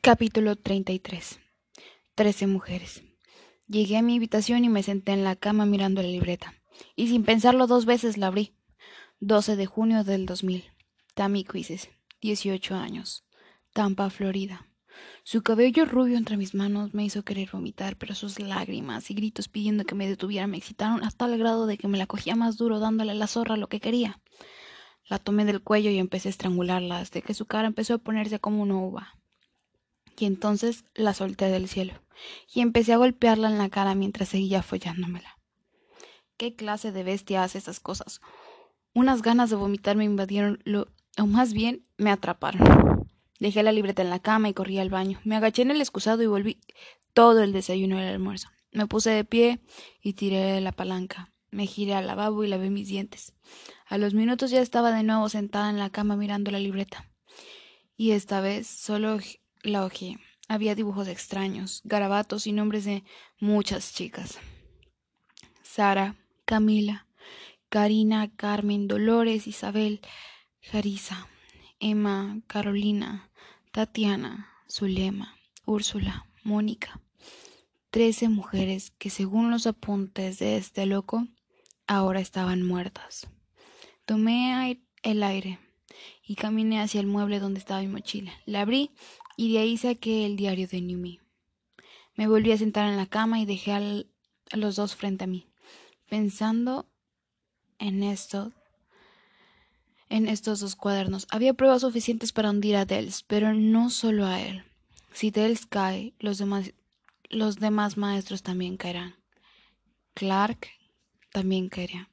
Capítulo 33. Trece mujeres. Llegué a mi habitación y me senté en la cama mirando la libreta. Y sin pensarlo dos veces la abrí. 12 de junio del 2000. Tammy Quizzes, 18 años. Tampa, Florida. Su cabello rubio entre mis manos me hizo querer vomitar, pero sus lágrimas y gritos pidiendo que me detuviera me excitaron hasta el grado de que me la cogía más duro dándole la zorra lo que quería. La tomé del cuello y empecé a estrangularla hasta que su cara empezó a ponerse como una uva y entonces la solté del cielo y empecé a golpearla en la cara mientras seguía follándomela. ¿Qué clase de bestia hace esas cosas? Unas ganas de vomitar me invadieron, o más bien me atraparon. Dejé la libreta en la cama y corrí al baño. Me agaché en el excusado y volví todo el desayuno y el almuerzo. Me puse de pie y tiré la palanca. Me giré al lavabo y lavé mis dientes. A los minutos ya estaba de nuevo sentada en la cama mirando la libreta. Y esta vez solo la. Había dibujos extraños, garabatos y nombres de muchas chicas. Sara, Camila, Karina, Carmen, Dolores, Isabel, Jarisa, Emma, Carolina, Tatiana, Zulema, Úrsula, Mónica. Trece mujeres que, según los apuntes de este loco, ahora estaban muertas. Tomé el aire y caminé hacia el mueble donde estaba mi mochila. La abrí y de ahí saqué el diario de Numi. Me volví a sentar en la cama y dejé a los dos frente a mí, pensando en esto, en estos dos cuadernos. Había pruebas suficientes para hundir a Dels, pero no solo a él. Si Dels cae, los demás, los demás maestros también caerán. Clark también caería.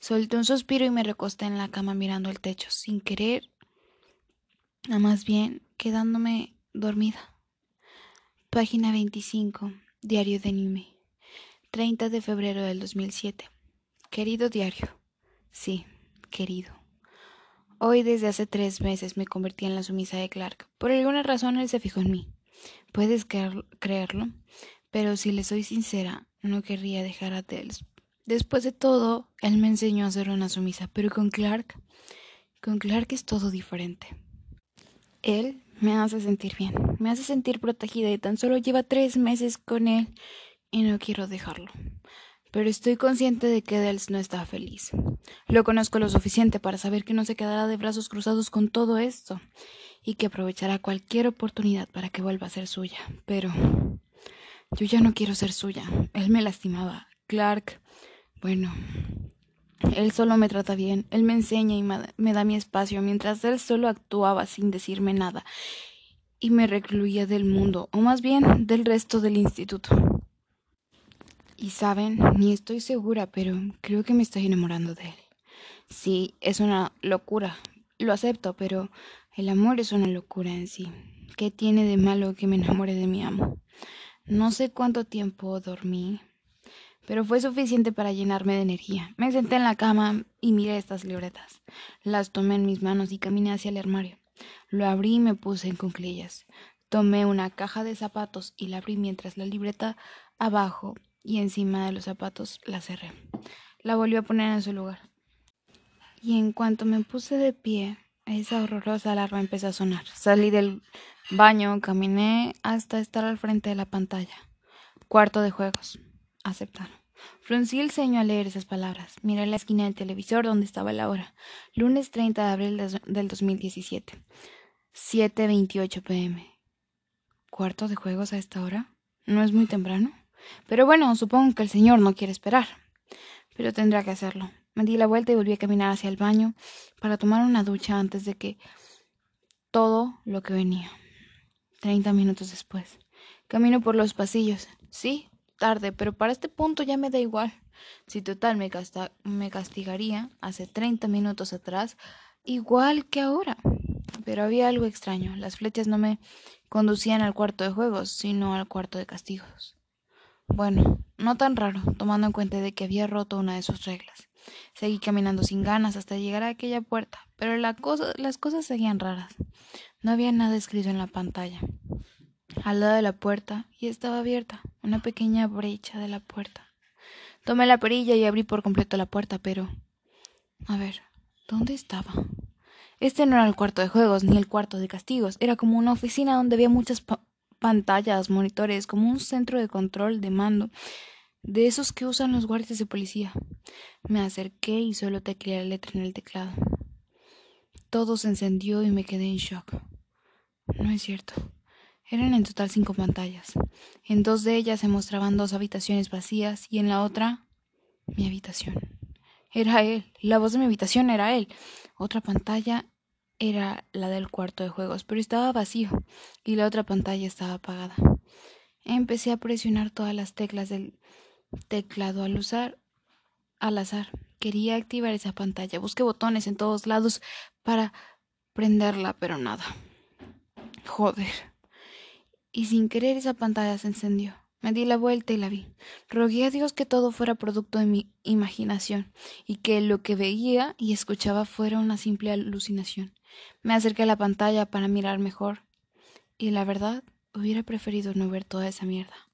Solté un suspiro y me recosté en la cama mirando el techo, sin querer, más bien quedándome dormida. Página 25. Diario de Nime. 30 de febrero del 2007. Querido diario. Sí, querido. Hoy desde hace tres meses me convertí en la sumisa de Clark. Por alguna razón él se fijó en mí. Puedes creerlo, pero si le soy sincera, no querría dejar a Tels. Después de todo, él me enseñó a ser una sumisa, pero con Clark, con Clark es todo diferente. Él me hace sentir bien, me hace sentir protegida y tan solo lleva tres meses con él y no quiero dejarlo. Pero estoy consciente de que Dels no está feliz. Lo conozco lo suficiente para saber que no se quedará de brazos cruzados con todo esto y que aprovechará cualquier oportunidad para que vuelva a ser suya. Pero yo ya no quiero ser suya. Él me lastimaba. Clark, bueno, él solo me trata bien, él me enseña y me da mi espacio, mientras él solo actuaba sin decirme nada y me recluía del mundo, o más bien del resto del instituto. Y saben, ni estoy segura, pero creo que me estoy enamorando de él. Sí, es una locura, lo acepto, pero el amor es una locura en sí. ¿Qué tiene de malo que me enamore de mi amo? No sé cuánto tiempo dormí, pero fue suficiente para llenarme de energía. Me senté en la cama y miré estas libretas. Las tomé en mis manos y caminé hacia el armario. Lo abrí y me puse en cuclillas. Tomé una caja de zapatos y la abrí mientras la libreta abajo y encima de los zapatos la cerré. La volví a poner en su lugar. Y en cuanto me puse de pie, esa horrorosa alarma empezó a sonar. Salí del baño, caminé hasta estar al frente de la pantalla. Cuarto de juegos aceptar. Fruncí el ceño al leer esas palabras. Miré la esquina del televisor donde estaba la hora. Lunes 30 de abril del 2017. 7.28 pm. ¿Cuarto de juegos a esta hora? ¿No es muy temprano? Pero bueno, supongo que el señor no quiere esperar. Pero tendrá que hacerlo. Me di la vuelta y volví a caminar hacia el baño para tomar una ducha antes de que todo lo que venía. Treinta minutos después. Camino por los pasillos. Sí, tarde, pero para este punto ya me da igual. Si total me, me castigaría hace 30 minutos atrás, igual que ahora. Pero había algo extraño. Las flechas no me conducían al cuarto de juegos, sino al cuarto de castigos. Bueno, no tan raro, tomando en cuenta de que había roto una de sus reglas. Seguí caminando sin ganas hasta llegar a aquella puerta, pero las cosas seguían raras. No había nada escrito en la pantalla al lado de la puerta y estaba abierta, una pequeña brecha de la puerta. Tomé la perilla y abrí por completo la puerta, pero... A ver, ¿dónde estaba? Este no era el cuarto de juegos ni el cuarto de castigos, era como una oficina donde había muchas pantallas, monitores, como un centro de control de mando, de esos que usan los guardias de policía. Me acerqué y solo tecleé la letra en el teclado. Todo se encendió y me quedé en shock. No es cierto. Eran en total cinco pantallas. En dos de ellas se mostraban dos habitaciones vacías y en la otra mi habitación. Era él. La voz de mi habitación era él. Otra pantalla era la del cuarto de juegos, pero estaba vacío y la otra pantalla estaba apagada. Empecé a presionar todas las teclas del teclado al usar al azar. Quería activar esa pantalla. Busqué botones en todos lados para prenderla, pero nada. Joder. Y sin querer esa pantalla se encendió. Me di la vuelta y la vi. Rogué a Dios que todo fuera producto de mi imaginación y que lo que veía y escuchaba fuera una simple alucinación. Me acerqué a la pantalla para mirar mejor y la verdad hubiera preferido no ver toda esa mierda.